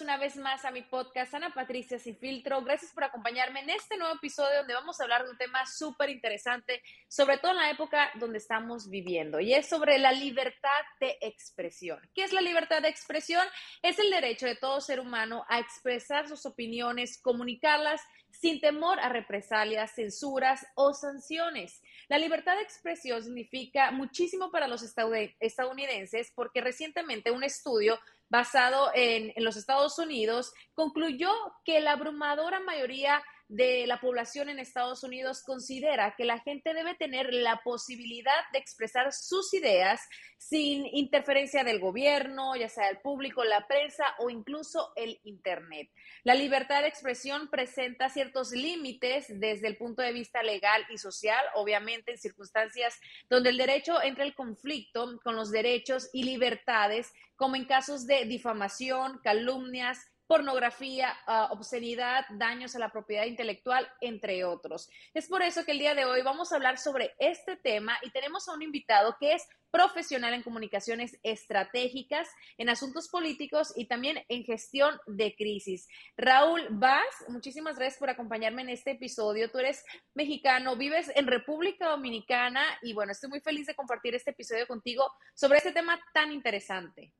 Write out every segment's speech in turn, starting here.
Una vez más a mi podcast Ana Patricia Sin Filtro. Gracias por acompañarme en este nuevo episodio donde vamos a hablar de un tema súper interesante, sobre todo en la época donde estamos viviendo, y es sobre la libertad de expresión. ¿Qué es la libertad de expresión? Es el derecho de todo ser humano a expresar sus opiniones, comunicarlas sin temor a represalias, censuras o sanciones. La libertad de expresión significa muchísimo para los estadounidenses porque recientemente un estudio basado en, en, los Estados Unidos concluyó que la abrumadora mayoría de la población en Estados Unidos considera que la gente debe tener la posibilidad de expresar sus ideas sin interferencia del gobierno, ya sea el público, la prensa o incluso el Internet. La libertad de expresión presenta ciertos límites desde el punto de vista legal y social, obviamente en circunstancias donde el derecho entra en conflicto con los derechos y libertades, como en casos de difamación, calumnias, pornografía, uh, obscenidad, daños a la propiedad intelectual, entre otros. Es por eso que el día de hoy vamos a hablar sobre este tema y tenemos a un invitado que es profesional en comunicaciones estratégicas, en asuntos políticos y también en gestión de crisis. Raúl Vaz, muchísimas gracias por acompañarme en este episodio. Tú eres mexicano, vives en República Dominicana y bueno, estoy muy feliz de compartir este episodio contigo sobre este tema tan interesante.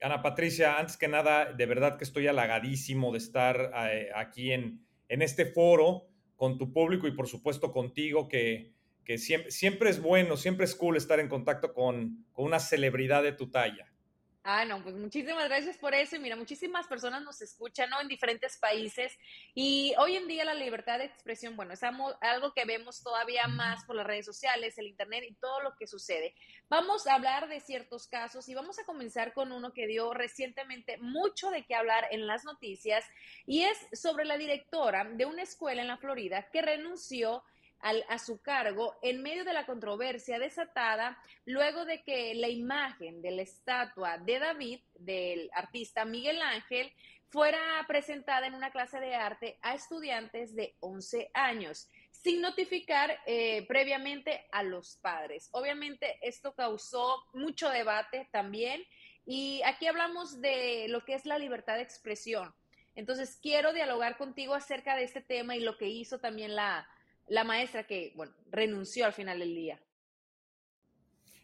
Ana Patricia, antes que nada, de verdad que estoy halagadísimo de estar eh, aquí en, este foro con tu público y por supuesto contigo, que, siempre, es bueno, siempre es cool estar en contacto con, con una celebridad de tu talla. Ah, no, pues muchísimas gracias por eso. Y mira, muchísimas personas nos escuchan, ¿no? En diferentes países. Y hoy en día la libertad de expresión, bueno, es algo que vemos todavía más por las redes sociales, el Internet y todo lo que sucede. Vamos a hablar de ciertos casos y vamos a comenzar con uno que dio recientemente mucho de qué hablar en las noticias y es sobre la directora de una escuela en la Florida que renunció a su cargo en medio de la controversia desatada luego de que la imagen de la estatua de David del artista Miguel Ángel fuera presentada en una clase de arte a estudiantes de 11 años, sin notificar eh, previamente a los padres. Obviamente esto causó mucho debate también y aquí hablamos de lo que es la libertad de expresión. Entonces quiero dialogar contigo acerca de este tema y lo que hizo también la, la maestra que, bueno, renunció al final del día?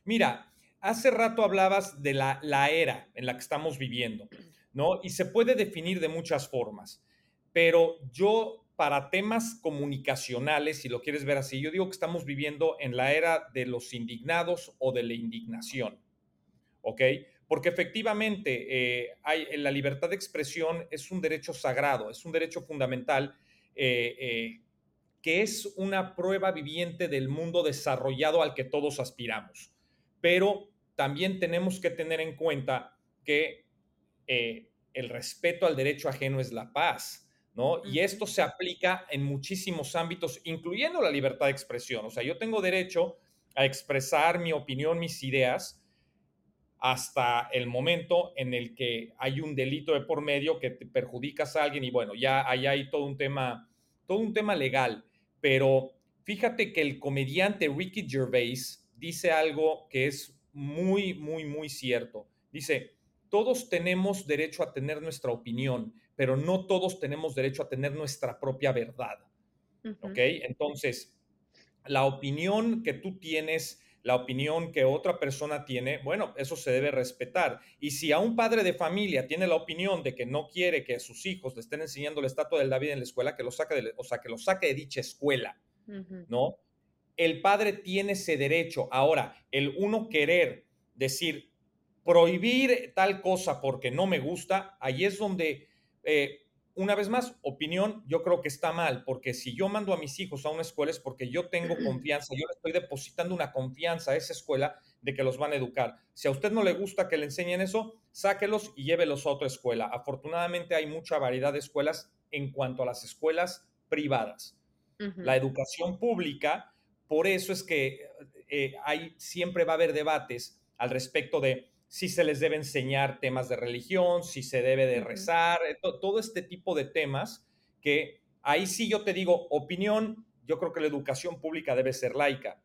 Mira, hace rato hablabas de la, la era en la que estamos viviendo, ¿no? Y se puede definir de muchas formas, pero yo para temas comunicacionales, si lo quieres ver así, yo digo que estamos viviendo en la era de los indignados o de la indignación, ¿ok? Porque efectivamente eh, hay, la libertad de expresión es un derecho sagrado, es un derecho fundamental eh, eh, que es una prueba viviente del mundo desarrollado al que todos aspiramos. Pero también tenemos que tener en cuenta que eh, el respeto al derecho ajeno es la paz, ¿no? Y esto se aplica en muchísimos ámbitos, incluyendo la libertad de expresión. O sea, yo tengo derecho a expresar mi opinión, mis ideas, hasta el momento en el que hay un delito de por medio que te perjudicas a alguien y bueno, ya hay todo un tema, todo un tema legal. Pero fíjate que el comediante Ricky Gervais dice algo que es muy, muy, muy cierto. Dice, todos tenemos derecho a tener nuestra opinión, pero no todos tenemos derecho a tener nuestra propia verdad. ¿Ok? Entonces, la opinión que tú tienes, la opinión que otra persona tiene, bueno, eso se debe respetar. Y si a un padre de familia tiene la opinión de que no quiere que sus hijos le estén enseñando la estatua del David en la escuela, que lo saque de, o sea, que lo saque de dicha escuela, ¿no? El padre tiene ese derecho. Ahora, el uno querer decir, prohibir tal cosa porque no me gusta, ahí es donde, eh, una vez más, opinión, yo creo que está mal, porque si yo mando a mis hijos a una escuela es porque yo tengo confianza, yo le estoy depositando una confianza a esa escuela de que los van a educar. Si a usted no le gusta que le enseñen eso, sáquelos y llévelos a otra escuela. Afortunadamente hay mucha variedad de escuelas en cuanto a las escuelas privadas. La educación pública, por eso es que eh, hay, siempre va a haber debates al respecto de si se les debe enseñar temas de religión, si se debe de rezar, eh, todo este tipo de temas que ahí sí yo te digo, opinión, yo creo que la educación pública debe ser laica.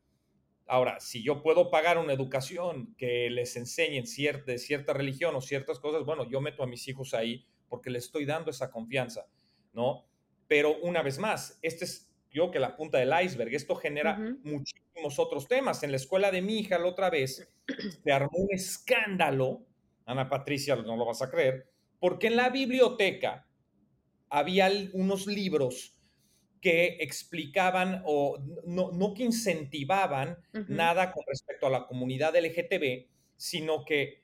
Ahora, si yo puedo pagar una educación que les enseñen cierta, cierta religión o ciertas cosas, bueno, yo meto a mis hijos ahí porque les estoy dando esa confianza, ¿no? Pero una vez más, este es yo que la punta del iceberg. Esto genera muchísimos otros temas. En la escuela de mi hija la otra vez se armó un escándalo, Ana Patricia, no lo vas a creer, porque en la biblioteca había unos libros que explicaban o no, que incentivaban nada con respecto a la comunidad LGTB, sino que,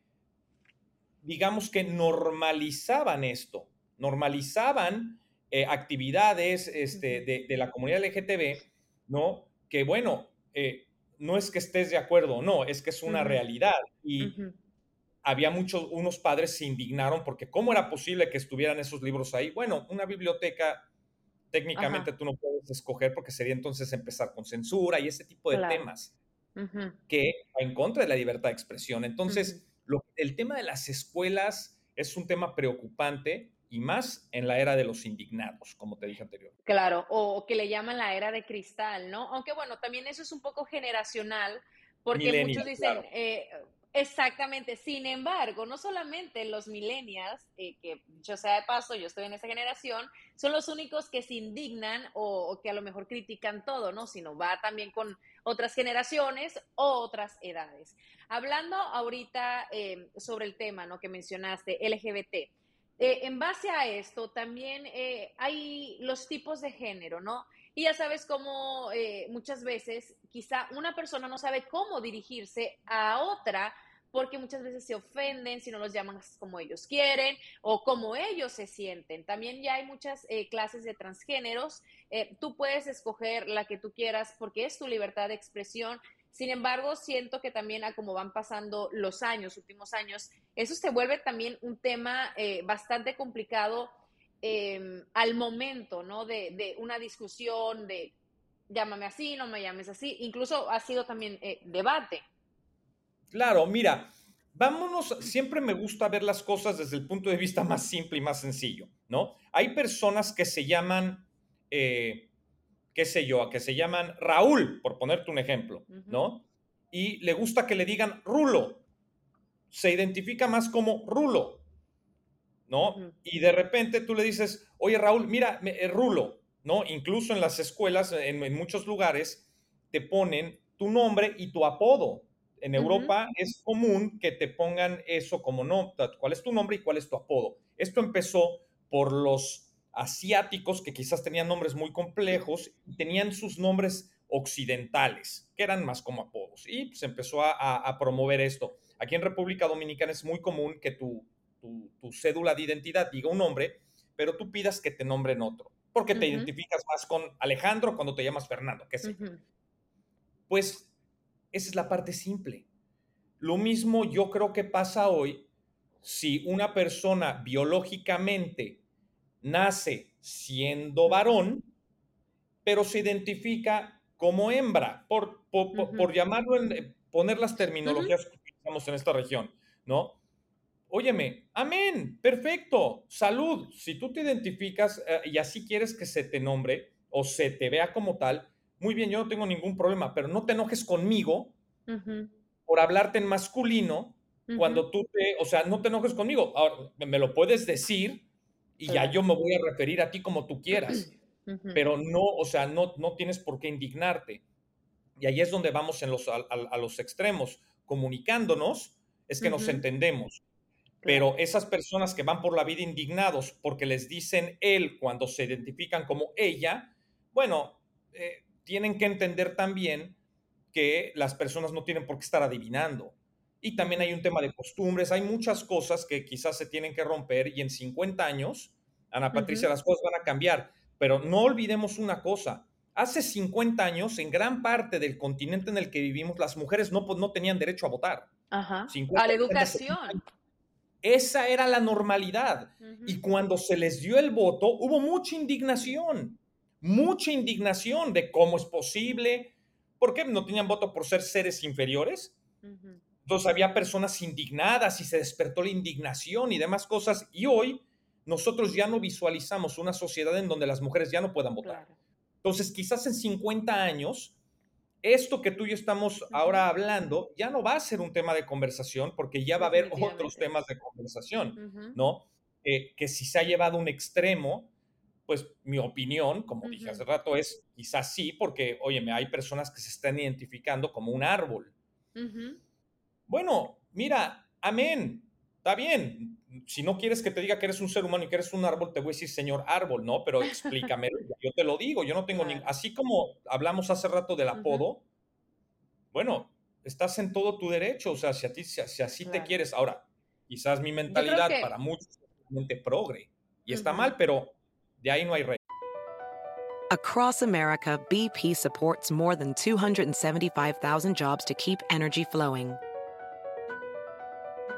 digamos que normalizaban esto, normalizaban eh, actividades este, de, la comunidad LGTB, ¿no? Que bueno, eh, no es que estés de acuerdo, no, es que es una realidad. Y había muchos, unos padres se indignaron porque ¿cómo era posible que estuvieran esos libros ahí? Bueno, una biblioteca técnicamente tú no puedes escoger porque sería entonces empezar con censura y ese tipo de temas que va en contra de la libertad de expresión. Entonces, el tema de las escuelas es un tema preocupante y más en la era de los indignados, como te dije anterior. Claro, o que le llaman la era de cristal, ¿no? Aunque bueno, también eso es un poco generacional, porque muchos dicen, eh, exactamente, sin embargo, no solamente los millennials, eh, que yo sea de paso, yo estoy en esa generación, son los únicos que se indignan o, que a lo mejor critican todo, ¿no? Sino va también con otras generaciones o otras edades. Hablando ahorita eh, sobre el tema, ¿no? Que mencionaste, LGBT. Eh, en base a esto, también eh, hay los tipos de género, ¿no? Y ya sabes cómo eh, muchas veces quizá una persona no sabe cómo dirigirse a otra porque muchas veces se ofenden si no los llaman como ellos quieren o como ellos se sienten. También ya hay muchas clases de transgéneros. tú puedes escoger la que tú quieras porque es tu libertad de expresión. Sin embargo, siento que también a como van pasando los años, últimos años, eso se vuelve también un tema eh, bastante complicado em, al momento, ¿no? De, una discusión de llámame así, no me llames así. Incluso ha sido también eh, debate. Claro, mira, vámonos, siempre me gusta ver las cosas desde el punto de vista más simple y más sencillo, ¿no? Hay personas que se llaman, eh, qué sé yo, que se llaman Raúl, por ponerte un ejemplo, ¿no? Y le gusta que le digan Rulo, se identifica más como Rulo, ¿no? Y de repente tú le dices, oye Raúl, mira, eh, Rulo, ¿no? Incluso en las escuelas, en, muchos lugares, te ponen tu nombre y tu apodo. En Europa es común que te pongan eso como no, cuál es tu nombre y cuál es tu apodo. Esto empezó por los asiáticos que quizás tenían nombres muy complejos y tenían sus nombres occidentales, que eran más como apodos. Y se empezó a promover esto. Aquí en República Dominicana es muy común que tu, cédula de identidad diga un nombre, pero tú pidas que te nombren otro, porque te identificas más con Alejandro cuando te llamas Fernando, qué sé. Pues esa es la parte simple. Lo mismo yo creo que pasa hoy si una persona biológicamente nace siendo varón, pero se identifica como hembra, por, por, llamarlo, en, poner las terminologías en esta región, ¿no? Óyeme, amén, perfecto, salud. Si tú te identificas eh, y así quieres que se te nombre o se te vea como tal, muy bien, yo no tengo ningún problema, pero no te enojes conmigo por hablarte en masculino cuando tú te, o sea, no te enojes conmigo. Ahora, me lo puedes decir y ya yo me voy a referir a ti como tú quieras. Pero no, o sea, no, no tienes por qué indignarte. Y ahí es donde vamos en los, a, los extremos. Comunicándonos es que nos entendemos. Pero esas personas que van por la vida indignados porque les dicen él cuando se identifican como ella, bueno, eh, tienen que entender también que las personas no tienen por qué estar adivinando. Y también hay un tema de costumbres, hay muchas cosas que quizás se tienen que romper y en 50 años, Ana Patricia, las cosas van a cambiar. Pero no olvidemos una cosa, hace 50 años, en gran parte del continente en el que vivimos, las mujeres no, pues, no tenían derecho a votar. Ajá. a la educación. Esa era la normalidad. Y cuando se les dio el voto, hubo mucha indignación, mucha indignación de cómo es posible. ¿Por qué no tenían voto por ser seres inferiores? Entonces había personas indignadas y se despertó la indignación y demás cosas. Y hoy nosotros ya no visualizamos una sociedad en donde las mujeres ya no puedan votar. Entonces quizás en 50 años, esto que tú y yo estamos ahora hablando ya no va a ser un tema de conversación porque ya va a haber otros temas de conversación, ¿no? que si se ha llevado un extremo, pues mi opinión, como dije hace rato, es quizás sí, porque, óyeme, hay personas que se están identificando como un árbol. Bueno, mira, amén, está bien. Si no quieres que te diga que eres un ser humano y que eres un árbol, te voy a decir, señor árbol, ¿no? Pero explícame, yo te lo digo, yo no tengo ni... Así como hablamos hace rato del apodo, bueno, estás en todo tu derecho, o sea, si, a ti, si, así te quieres. Ahora, quizás mi mentalidad para muchos es progre y está mal, pero de ahí no hay rey. Across America, BP supports more than 275,000 jobs to keep energy flowing.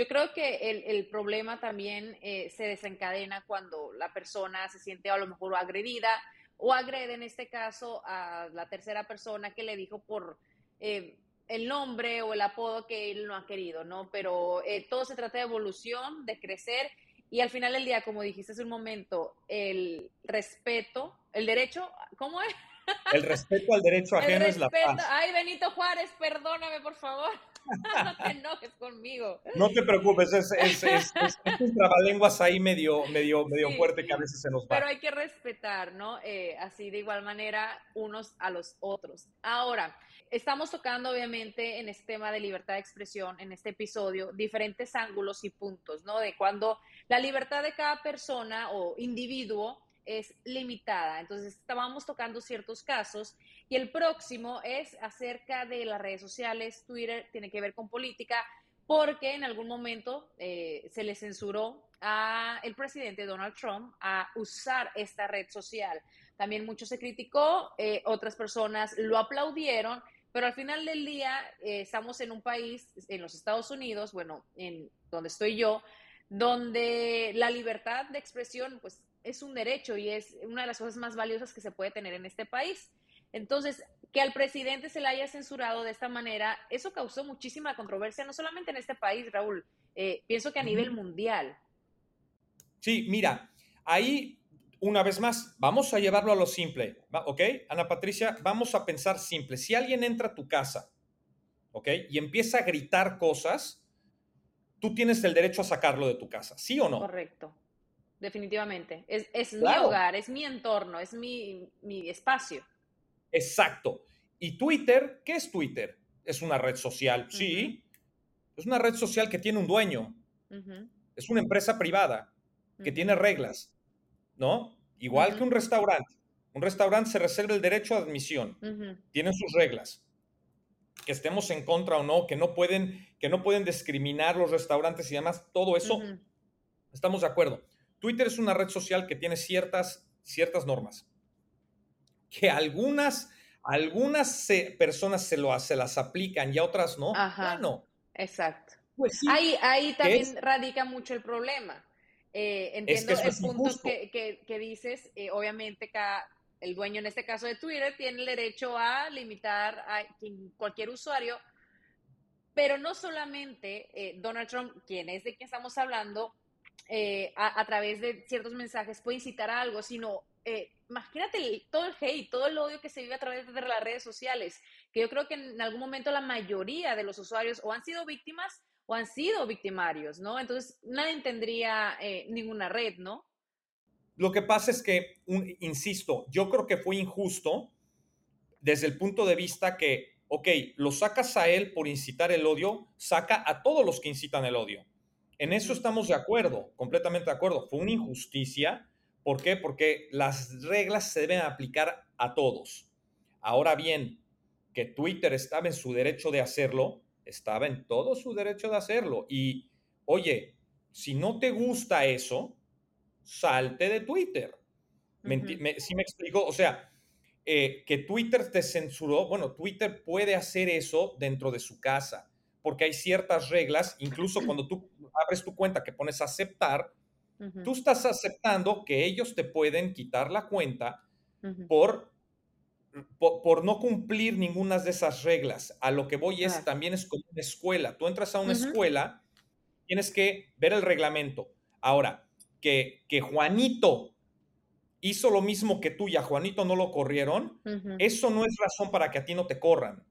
Yo creo que el, problema también eh, se desencadena cuando la persona se siente a lo mejor agredida o agrede en este caso a la tercera persona que le dijo por eh, el nombre o el apodo que él no ha querido, ¿no? Pero eh, todo se trata de evolución, de crecer y al final del día, como dijiste hace un momento, el respeto, el derecho, ¿cómo es? El respeto al derecho ajeno es la paz. Ay, Benito Juárez, perdóname, por favor. no te enojes conmigo. No te preocupes, es, es, es, es un trabalenguas ahí medio, medio, medio fuerte que a veces se nos va. Pero hay que respetar, ¿no? Eh, así de igual manera unos a los otros. Ahora, estamos tocando obviamente en este tema de libertad de expresión, en este episodio, diferentes ángulos y puntos, ¿no? De cuando la libertad de cada persona o individuo es limitada. Entonces, estábamos tocando ciertos casos y el próximo es acerca de las redes sociales. Twitter tiene que ver con política porque en algún momento eh, se le censuró a el presidente Donald Trump a usar esta red social. También mucho se criticó, eh, otras personas lo aplaudieron, pero al final del día eh, estamos en un país, en los Estados Unidos, bueno, en donde estoy yo, donde la libertad de expresión pues es un derecho y es una de las cosas más valiosas que se puede tener en este país. Entonces, que al presidente se le haya censurado de esta manera, eso causó muchísima controversia, no solamente en este país, Raúl, eh, pienso que a nivel mundial. Sí, mira, ahí una vez más, vamos a llevarlo a lo simple, ¿ok? Ana Patricia, vamos a pensar simple. Si alguien entra a tu casa, ¿ok? Y empieza a gritar cosas, tú tienes el derecho a sacarlo de tu casa, ¿sí o no? Correcto definitivamente. Es, mi hogar, es mi entorno, es mi, espacio. Exacto. ¿Y Twitter? ¿Qué es Twitter? Es una red social, sí. Es una red social que tiene un dueño. Es una empresa privada. que tiene reglas, ¿no? Igual que un restaurante. Un restaurante se reserva el derecho a admisión, tienen sus reglas. Que estemos en contra o no, que no pueden, que no pueden discriminar los restaurantes y demás, todo eso, estamos de acuerdo. Twitter es una red social que tiene ciertas, ciertas normas. Que algunas, algunas personas se, lo, se las aplican y otras no. Ajá. Bueno, exacto. Pues ahí, ahí también radica mucho el problema. Eh, entiendo el punto que, que, dices. Eh, obviamente, cada, el dueño, en este caso de Twitter, tiene el derecho a limitar a cualquier usuario, pero no solamente eh, Donald Trump, quien es de quien estamos hablando, eh, a, través de ciertos mensajes puede incitar a algo, sino eh, imagínate todo el hate, todo el odio que se vive a través de las redes sociales, que yo creo que en algún momento la mayoría de los usuarios o han sido víctimas o han sido victimarios, ¿no? Entonces nadie tendría ninguna red, ¿no? Lo que pasa es que, insisto, yo creo que fue injusto desde el punto de vista que, ok, lo sacas a él por incitar el odio, saca a todos los que incitan el odio. En eso estamos de acuerdo, completamente de acuerdo. Fue una injusticia. ¿Por qué? Porque las reglas se deben aplicar a todos. Ahora bien, que Twitter estaba en su derecho de hacerlo, estaba en todo su derecho de hacerlo. Y, oye, si no te gusta eso, salte de Twitter. si me explico? O sea, eh, que Twitter te censuró, bueno, Twitter puede hacer eso dentro de su casa, porque hay ciertas reglas, incluso cuando tú abres tu cuenta que pones aceptar, tú estás aceptando que ellos te pueden quitar la cuenta por, por, no cumplir ninguna de esas reglas. A lo que voy es, también es como una escuela. Tú entras a una escuela, tienes que ver el reglamento. Ahora, que, Juanito hizo lo mismo que tú y a Juanito no lo corrieron, eso no es razón para que a ti no te corran.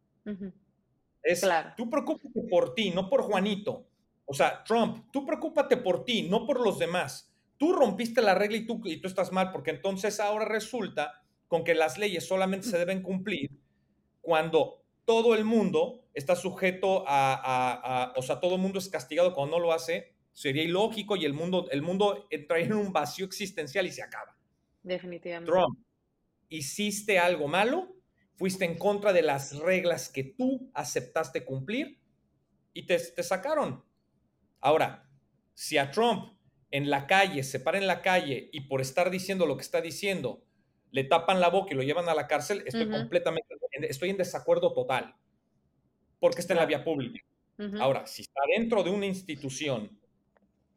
Es, tú preocúpate por ti, no por Juanito. O sea, Trump, tú preocúpate por ti, no por los demás. Tú rompiste la regla y tú, y tú estás mal, porque entonces ahora resulta con que las leyes solamente se deben cumplir cuando todo el mundo está sujeto a, a, o sea, todo el mundo es castigado cuando no lo hace sería ilógico y el mundo, el mundo entraría en un vacío existencial y se acaba. Definitivamente. Trump, hiciste algo malo, fuiste en contra de las reglas que tú aceptaste cumplir y te, te sacaron. Ahora, si a Trump en la calle, se para en la calle y por estar diciendo lo que está diciendo, le tapan la boca y lo llevan a la cárcel, estoy completamente, estoy en desacuerdo total, porque está en la vía pública. Ahora, si está dentro de una institución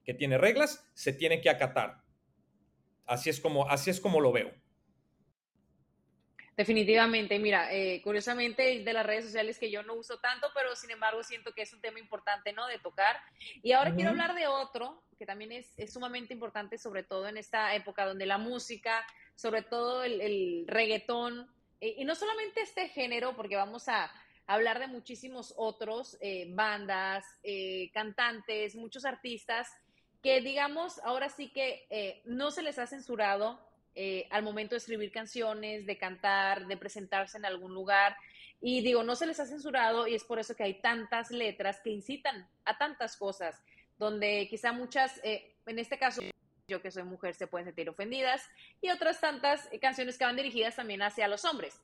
que tiene reglas, se tiene que acatar. Así es como, así es como lo veo. Definitivamente, mira, eh, curiosamente de las redes sociales que yo no uso tanto, pero sin embargo siento que es un tema importante, ¿no? De tocar. Y ahora quiero hablar de otro que también es, sumamente importante, sobre todo en esta época donde la música, sobre todo el, reggaetón, eh, y no solamente este género, porque vamos a hablar de muchísimos otros, eh, bandas, cantantes, muchos artistas que digamos, ahora sí que eh, no se les ha censurado eh, al momento de escribir canciones, de cantar, de presentarse en algún lugar. Y digo, no se les ha censurado y es por eso que hay tantas letras que incitan a tantas cosas, donde quizá muchas, eh, en este caso, yo que soy mujer, se pueden sentir ofendidas y otras tantas canciones que van dirigidas también hacia los hombres.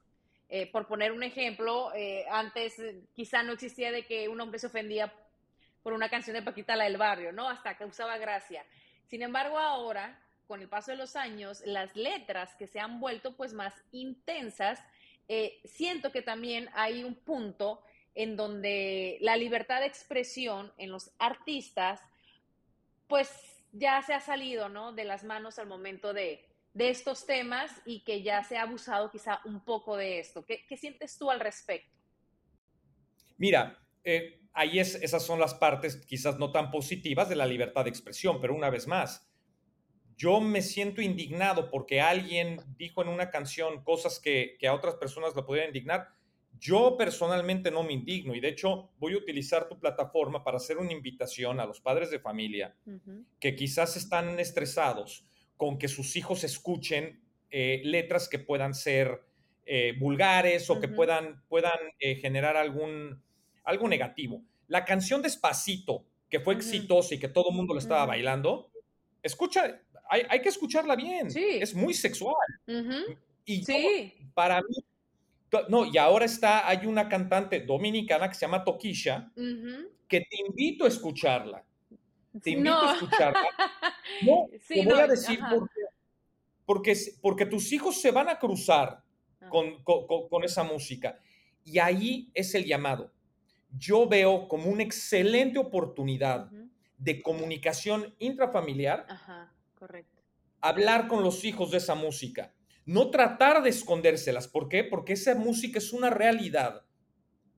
por poner un ejemplo, antes quizá no existía de que un hombre se ofendía por una canción de Paquita la del barrio, ¿no? Hasta que usaba gracia. Sin embargo, ahora, con el paso de los años, las letras que se han vuelto pues más intensas, eh, siento que también hay un punto en donde la libertad de expresión en los artistas, pues ya se ha salido, ¿no? De las manos al momento de, estos temas y que ya se ha abusado quizá un poco de esto. ¿Qué, qué sientes tú al respecto? Mira, eh, ahí es, esas son las partes quizás no tan positivas de la libertad de expresión, pero una vez más, yo me siento indignado porque alguien dijo en una canción cosas que, a otras personas lo podrían indignar. Yo personalmente no me indigno y de hecho voy a utilizar tu plataforma para hacer una invitación a los padres de familia que quizás están estresados con que sus hijos escuchen eh, letras que puedan ser eh, vulgares o que puedan, puedan generar algún, algo negativo. La canción Despacito, que fue exitosa y que todo el mundo lo estaba bailando, escucha, hay, que escucharla bien. Sí. Es muy sexual. Y sí. para mí, no, y ahora está, hay una cantante dominicana que se llama Toquisha, que te invito a escucharla. Te invito a escucharla. No, te voy a decir porque, porque, tus hijos se van a cruzar ah. con, con, esa música. Y ahí es el llamado. Yo veo como una excelente oportunidad de comunicación intrafamiliar. Ajá, correcto. Hablar con los hijos de esa música no tratar de escondérselas. ¿Por qué? Porque esa música es una realidad.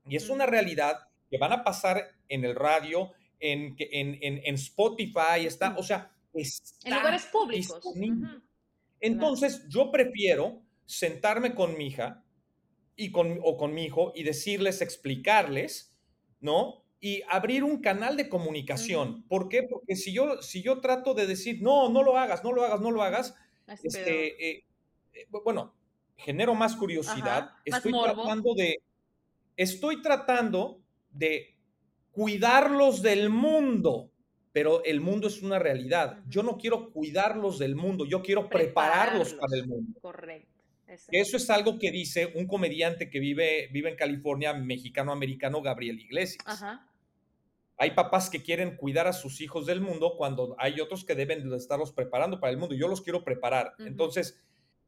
Y es una realidad que van a pasar en el radio, en, en, en, Spotify, está, o sea, en lugares públicos. Entonces, yo prefiero sentarme con mi hija y con, o con mi hijo y decirles, explicarles, ¿no? Y abrir un canal de comunicación. ¿Por qué? Porque si yo, si yo trato de decir, no, no lo hagas, no lo hagas, no lo hagas, este, eh, eh, bueno, genero más curiosidad. estoy tratando de, estoy tratando de cuidarlos del mundo, pero el mundo es una realidad. Yo no quiero cuidarlos del mundo, yo quiero prepararlos, para el mundo. Correcto. Eso es algo que dice un comediante que vive, vive en California, mexicano-americano, Gabriel Iglesias. Hay papás que quieren cuidar a sus hijos del mundo cuando hay otros que deben de estarlos preparando para el mundo. Yo los quiero preparar. Entonces,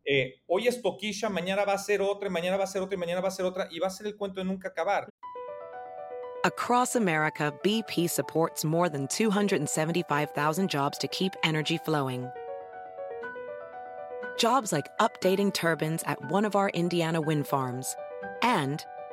eh, hoy es Toquisha, mañana va a ser otra, mañana va a ser otra, y mañana va a ser otra, y va a ser el cuento de nunca acabar. Across America, BP supports more than 275,000 jobs to keep energy flowing. Jobs like updating turbines at one of our Indiana wind farms and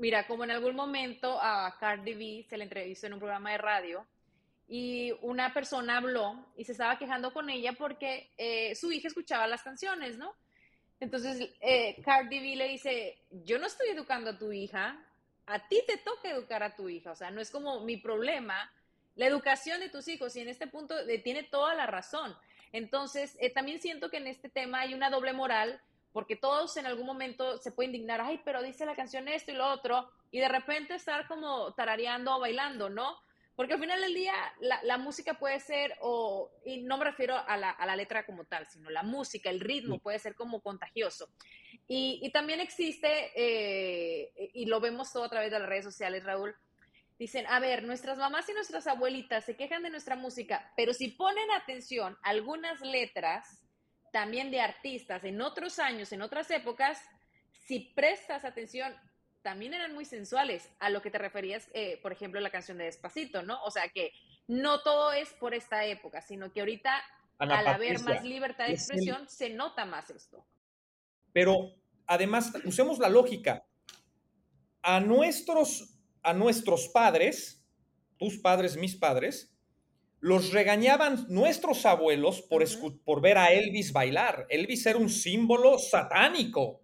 Mira, como en algún momento a Cardi B se le entrevistó en un programa de radio y una persona habló y se estaba quejando con ella porque eh, su hija escuchaba las canciones, ¿no? Entonentonces, eh, Cardi B le dice, yo no estoy educando a tu hija, a ti te toca educar a tu hija, o sea, no es como mi problema la educación de tus hijos y en este punto eh, tiene toda la razón. Entonces, eh, también siento que en este tema hay una doble moral porque todos en algún momento se pueden indignar, ay, pero dice la canción esto y lo otro, y de repente estar como tarareando o bailando, ¿no? Porque al final del día la, música puede ser, o, y no me refiero a la, a la, letra como tal, sino la música, el ritmo puede ser como contagioso. Y, y también existe, eh, y lo vemos todo a través de las redes sociales, Raúl, dicen, a ver, nuestras mamás y nuestras abuelitas se quejan de nuestra música, pero si ponen atención algunas letras, también de artistas en otros años, en otras épocas, si prestas atención, también eran muy sensuales, a lo que te referías, eh, por ejemplo, la canción de Despacito, ¿no? O sea que no todo es por esta época, sino que ahorita, al haber más libertad de expresión, se nota más esto. Pero además, usemos la lógica. A nuestros, a nuestros padres, tus padres, mis padres, los regañaban nuestros abuelos por, por ver a Elvis bailar. Elvis era un símbolo satánico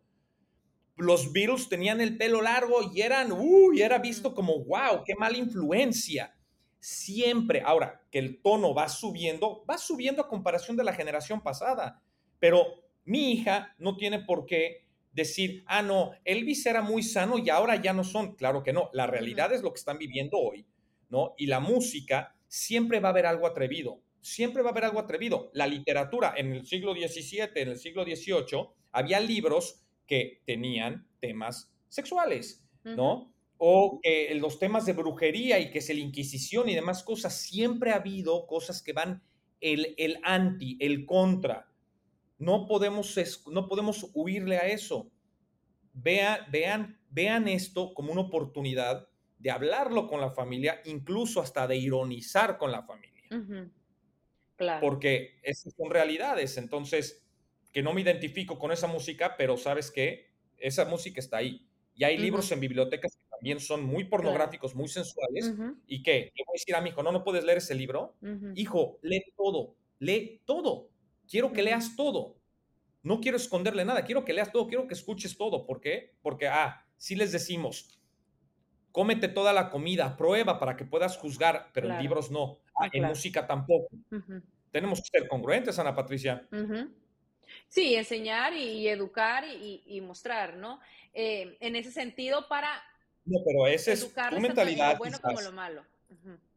los Beatles tenían el pelo largo y eran, uy, era visto como, wow, qué mala influencia. Siempre, ahora que el tono va subiendo, va subiendo a comparación de la generación pasada, pero mi hija no tiene por qué decir, ah, no, Elvis era muy sano y ahora ya no son. Claro que no, la realidad es lo que están viviendo hoy, ¿no? Y la música siempre va a haber algo atrevido, siempre va a haber algo atrevido. La literatura en el siglo XVII, en el siglo XVIII, había libros que tenían temas sexuales, ¿no? O los temas de brujería y que es la Inquisición y demás cosas, siempre ha habido cosas que van el, el anti, el contra. No podemos, no podemos huirle a eso. Vean, vean, vean esto como una oportunidad de hablarlo con la familia, incluso hasta de ironizar con la familia. Claro. Porque esas son realidades. Entonces, que no me identifico con esa música, pero sabes que esa música está ahí. Y hay libros en bibliotecas que también son muy pornográficos, muy sensuales. ¿Y qué? Le voy a decir a mi hijo, no, no puedes leer ese libro. Hijo, lee todo, lee todo. Quiero que leas todo. No quiero esconderle nada, quiero que leas todo, quiero que escuches todo. ¿Por qué? Porque, ah, si les decimos, cómete toda la comida, prueba para que puedas juzgar, pero en libros no, ah, en música tampoco. Tenemos que ser congruentes, Ana Patricia. Sí, enseñar y, educar y, mostrar, ¿no? Eh, en ese sentido, para. No, pero esa es tu mentalidad. Lo bueno como lo malo.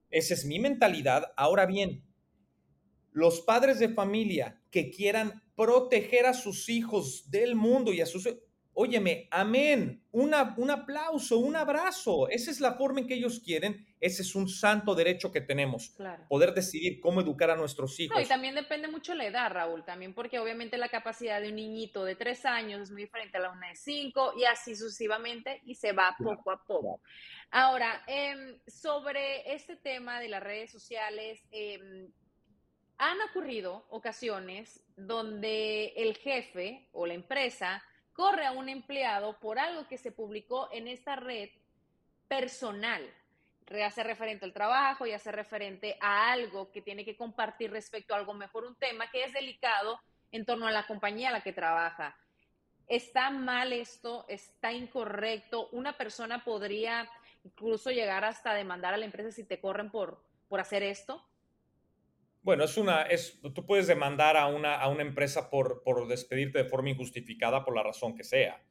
Esa es mi mentalidad. Ahora bien, los padres de familia que quieran proteger a sus hijos del mundo y a sus... Óyeme, amén, Una, un aplauso, un abrazo. Esa es la forma en que ellos quieren. Ese es un santo derecho que tenemos. Poder decidir cómo educar a nuestros hijos. y también depende mucho la edad, Raúl, también porque obviamente la capacidad de un niñito de tres años es muy diferente a la una de cinco y así sucesivamente y se va poco a poco. Ahora, em, sobre este tema de las redes sociales, eh, han ocurrido ocasiones donde el jefe o la empresa corre a un empleado por algo que se publicó en esta red personal, sea referente al trabajo, ya sea referente a algo que tiene que compartir respecto a algo mejor, un tema que es delicado en torno a la compañía a la que trabaja. ¿Está mal esto? ¿Está incorrecto? ¿Una persona podría incluso llegar hasta demandar a la empresa si te corren por, por hacer esto? Bueno, es una, es, tú puedes demandar a una, a una empresa por, por despedirte de forma injustificada por la razón que sea,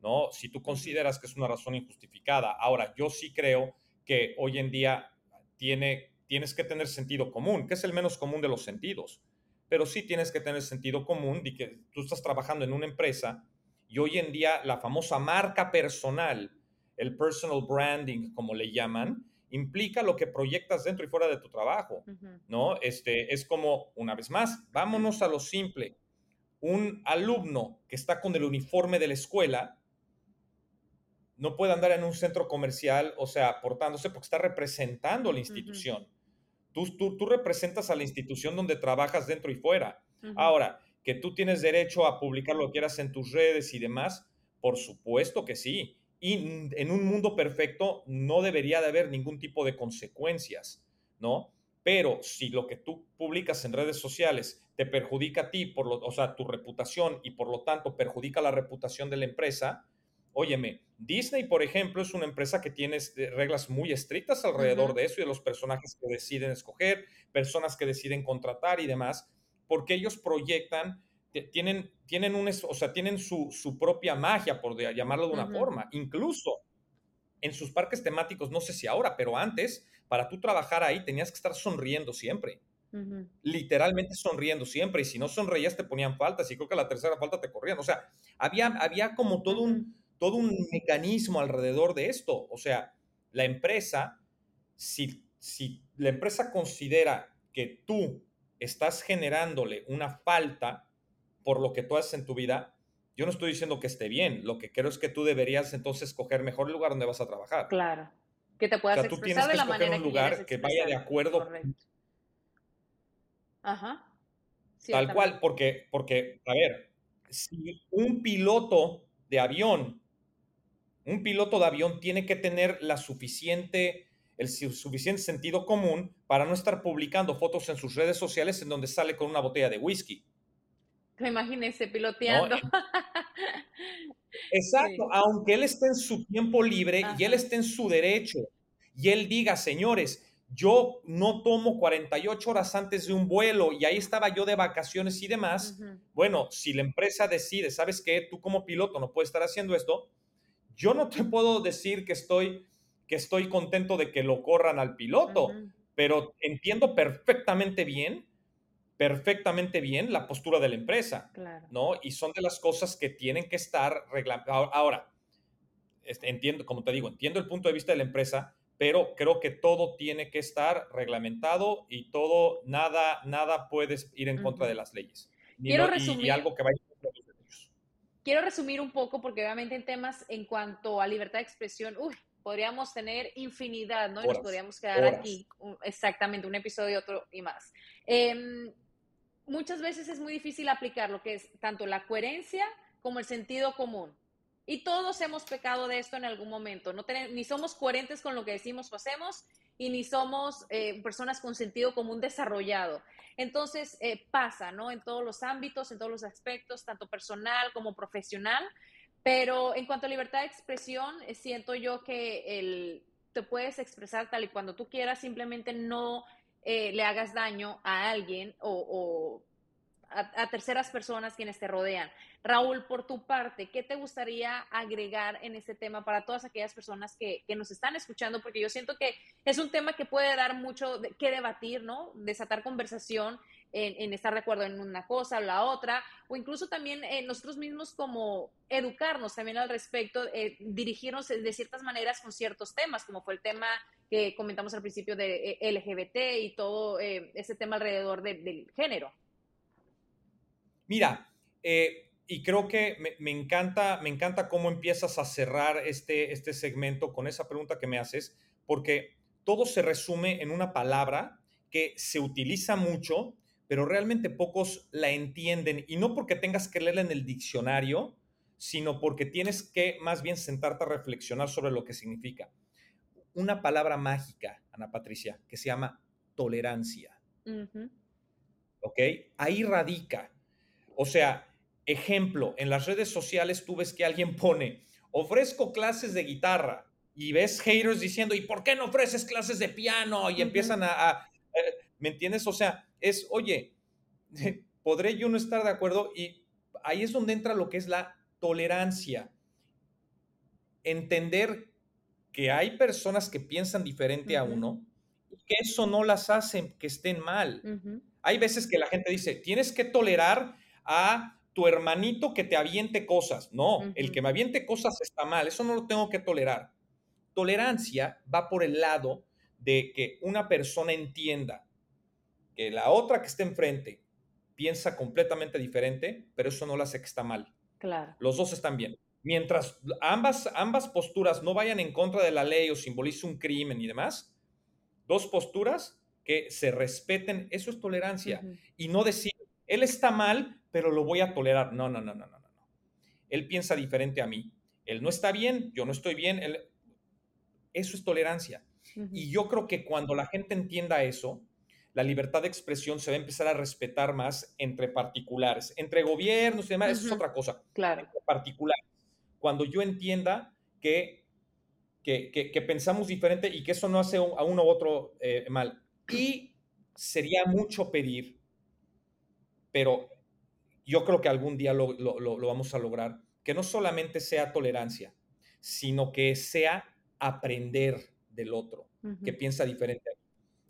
¿no? Si tú consideras que es una razón injustificada. Ahora, yo sí creo que hoy en día tiene, tienes que tener sentido común, que es el menos común de los sentidos, pero sí tienes que tener sentido común de que tú estás trabajando en una empresa y hoy en día la famosa marca personal, el personal branding, como le llaman, implica lo que proyectas dentro y fuera de tu trabajo, ¿no? Este, es como, una vez más, vámonos a lo simple. Un alumno que está con el uniforme de la escuela no puede andar en un centro comercial, o sea, portándose porque está representando la institución. tú, tú, tú, representas a la institución donde trabajas dentro y fuera. Ahora, que tú tienes derecho a publicar lo que quieras en tus redes y demás, por supuesto que sí y en un mundo perfecto no debería de haber ningún tipo de consecuencias, ¿no? Pero si lo que tú publicas en redes sociales te perjudica a ti, por lo, o sea, tu reputación y por lo tanto perjudica la reputación de la empresa, óyeme, Disney, por ejemplo, es una empresa que tiene este, reglas muy estrictas alrededor de eso y de los personajes que deciden escoger, personas que deciden contratar y demás, porque ellos proyectan tienen, tienen, un, o sea, tienen su, su propia magia, por llamarlo de una forma. Incluso en sus parques temáticos, no sé si ahora, pero antes, para tú trabajar ahí tenías que estar sonriendo siempre. Literalmente sonriendo siempre. Y si no sonreías, te ponían faltas. Y creo que a la tercera falta te corrían. O sea, había, había como todo un, todo un mecanismo alrededor de esto. O sea, la empresa, si, si la empresa considera que tú estás generándole una falta, por lo que tú haces en tu vida, yo no estoy diciendo que esté bien. Lo que creo es que tú deberías entonces escoger mejor el lugar donde vas a trabajar. Claro. Que te puedas o sea, tú tienes que escoger un lugar que, vaya de acuerdo. Correcto. Ajá. Tal cual, porque, porque, a ver, si un piloto de avión, un piloto de avión tiene que tener la suficiente, el suficiente sentido común para no estar publicando fotos en sus redes sociales en donde sale con una botella de whisky. Imagínese piloteando. Exacto, aunque él esté en su tiempo libre y él esté en su derecho y él diga, señores, yo no tomo 48 horas antes de un vuelo y ahí estaba yo de vacaciones y demás. Bueno, si la empresa decide, ¿sabes qué? Tú como piloto no puedes estar haciendo esto. Yo no te puedo decir que estoy, que estoy contento de que lo corran al piloto, pero entiendo perfectamente bien perfectamente bien la postura de la empresa, ¿no? Y son de las cosas que tienen que estar reglamentadas. Ahora, este, entiendo, como te digo, entiendo el punto de vista de la empresa, pero creo que todo tiene que estar reglamentado y todo, nada, nada puede ir en contra de las leyes. Quiero resumir, algo que vaya Quiero resumir un poco, porque obviamente en temas en cuanto a libertad de expresión, uy, podríamos tener infinidad, ¿no? y nos podríamos quedar aquí, exactamente, un episodio, otro y más. Em, muchas veces es muy difícil aplicar lo que es tanto la coherencia como el sentido común. Y todos hemos pecado de esto en algún momento. No ni somos coherentes con lo que decimos o hacemos y ni somos eh, personas con sentido común desarrollado. Entonces eh, pasa, ¿no? En todos los ámbitos, en todos los aspectos, tanto personal como profesional. Pero en cuanto a libertad de expresión, eh, siento yo que el, te puedes expresar tal y cuando tú quieras, simplemente no le hagas daño a alguien o a, terceras personas quienes te rodean. Raúl, por tu parte, ¿qué te gustaría agregar en este tema para todas aquellas personas que, nos están escuchando? Porque yo siento que es un tema que puede dar mucho que debatir, ¿no? Desatar conversación en, estar de acuerdo en una cosa o la otra, o incluso también eh, nosotros mismos como educarnos también al respecto, eh, dirigirnos de ciertas maneras con ciertos temas, como fue el tema que comentamos al principio de eh, LGBT y todo ese tema alrededor del género. Mira, eh, y creo que me, encanta, me encanta cómo empiezas a cerrar este, este segmento con esa pregunta que me haces, porque todo se resume en una palabra que se utiliza mucho, pero realmente pocos la entienden, y no porque tengas que leerla en el diccionario, sino porque tienes que más bien sentarte a reflexionar sobre lo que significa. Una palabra mágica, Ana Patricia, que se llama tolerancia. ¿Ok? Ahí radica. O sea, ejemplo, en las redes sociales tú ves que alguien pone, ofrezco clases de guitarra y ves haters diciendo, ¿y por qué no ofreces clases de piano? Y empiezan a, eh, ¿me entiendes? O sea, es, oye, podré yo no estar de acuerdo y ahí es donde entra lo que es la tolerancia. Entender que hay personas que piensan diferente a uno y que eso no las hace que estén mal. Hay veces que la gente dice, tienes que tolerar a tu hermanito que te aviente cosas. No, el que me aviente cosas está mal, eso no lo tengo que tolerar. Tolerancia va por el lado de que una persona entienda que la otra que está enfrente piensa completamente diferente, pero eso no la hace que está mal. Claro. Los dos están bien. Mientras ambas, ambas posturas no vayan en contra de la ley o simbolice un crimen y demás, dos posturas que se respeten, eso es tolerancia. Y no decir, él está mal, pero lo voy a tolerar. No, no, no, no, no, no. Él piensa diferente a mí. Él no está bien, yo no estoy bien. Eso es tolerancia. Y yo creo que cuando la gente entienda eso, la libertad de expresión se va a empezar a respetar más entre particulares, entre gobiernos y demás, eso es otra cosa. Claro. particular. Cuando yo entienda que, que, pensamos diferente y que eso no hace a uno u otro eh, mal. Y sería mucho pedir, pero yo creo que algún día lo, vamos a lograr, que no solamente sea tolerancia, sino que sea aprender del otro, que piensa diferente.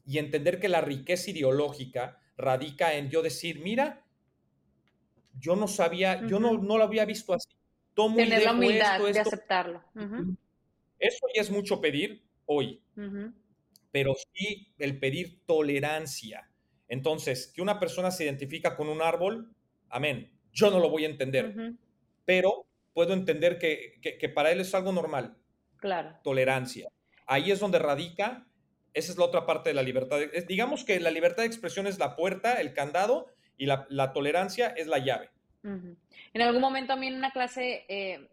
Y entender que la riqueza ideológica radica en yo decir, mira, yo no sabía, yo no, no lo había visto así. Tomo Tener la humildad de aceptarlo. Eso ya es mucho pedir hoy, pero sí el pedir tolerancia. Entonces, que una persona se identifica con un árbol, amén. Yo no lo voy a entender, pero puedo entender que, para él es algo normal. Claro. Tolerancia. Ahí es donde radica, esa es la otra parte de la libertad. digamos que la libertad de expresión es la puerta, el candado, y la, tolerancia es la llave. En algún momento a mí en una clase eh,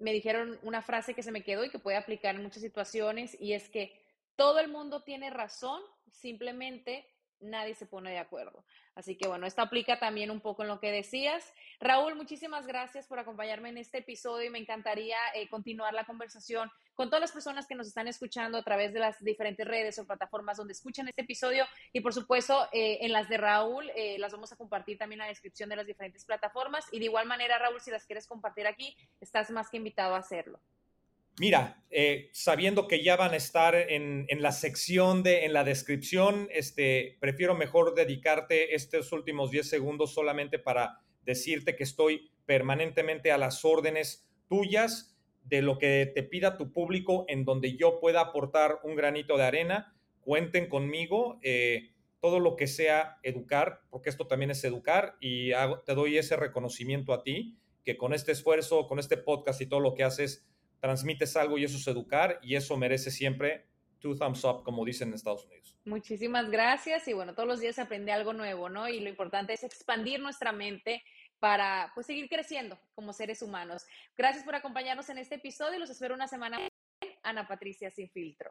me dijeron una frase que se me quedó y que puede aplicar en muchas situaciones, y es que todo el mundo tiene razón, simplemente nadie se pone de acuerdo. Así que bueno, esto aplica también un poco en lo que decías. Raúl, muchísimas gracias por acompañarme en este episodio y me encantaría eh, continuar la conversación con todas las personas que nos están escuchando a través de las diferentes redes o plataformas donde escuchan este episodio y por supuesto eh, en las de Raúl eh, las vamos a compartir también la descripción de las diferentes plataformas y de igual manera Raúl si las quieres compartir aquí estás más que invitado a hacerlo. Mira, eh, sabiendo que ya van a estar en, la sección de, en la descripción, este, prefiero mejor dedicarte estos últimos 10 segundos solamente para decirte que estoy permanentemente a las órdenes tuyas de lo que te pida tu público en donde yo pueda aportar un granito de arena. Cuenten conmigo, eh, todo lo que sea educar, porque esto también es educar y te doy ese reconocimiento a ti, que con este esfuerzo, con este podcast y todo lo que haces, transmites algo y eso es educar y eso merece siempre two thumbs up, como dicen en Estados Unidos. Muchísimas gracias y bueno, todos los días aprende algo nuevo, ¿no? Y lo importante es expandir nuestra mente para pues seguir creciendo como seres humanos. Gracias por acompañarnos en este episodio y los espero una semana Ana Patricia Sin Filtro.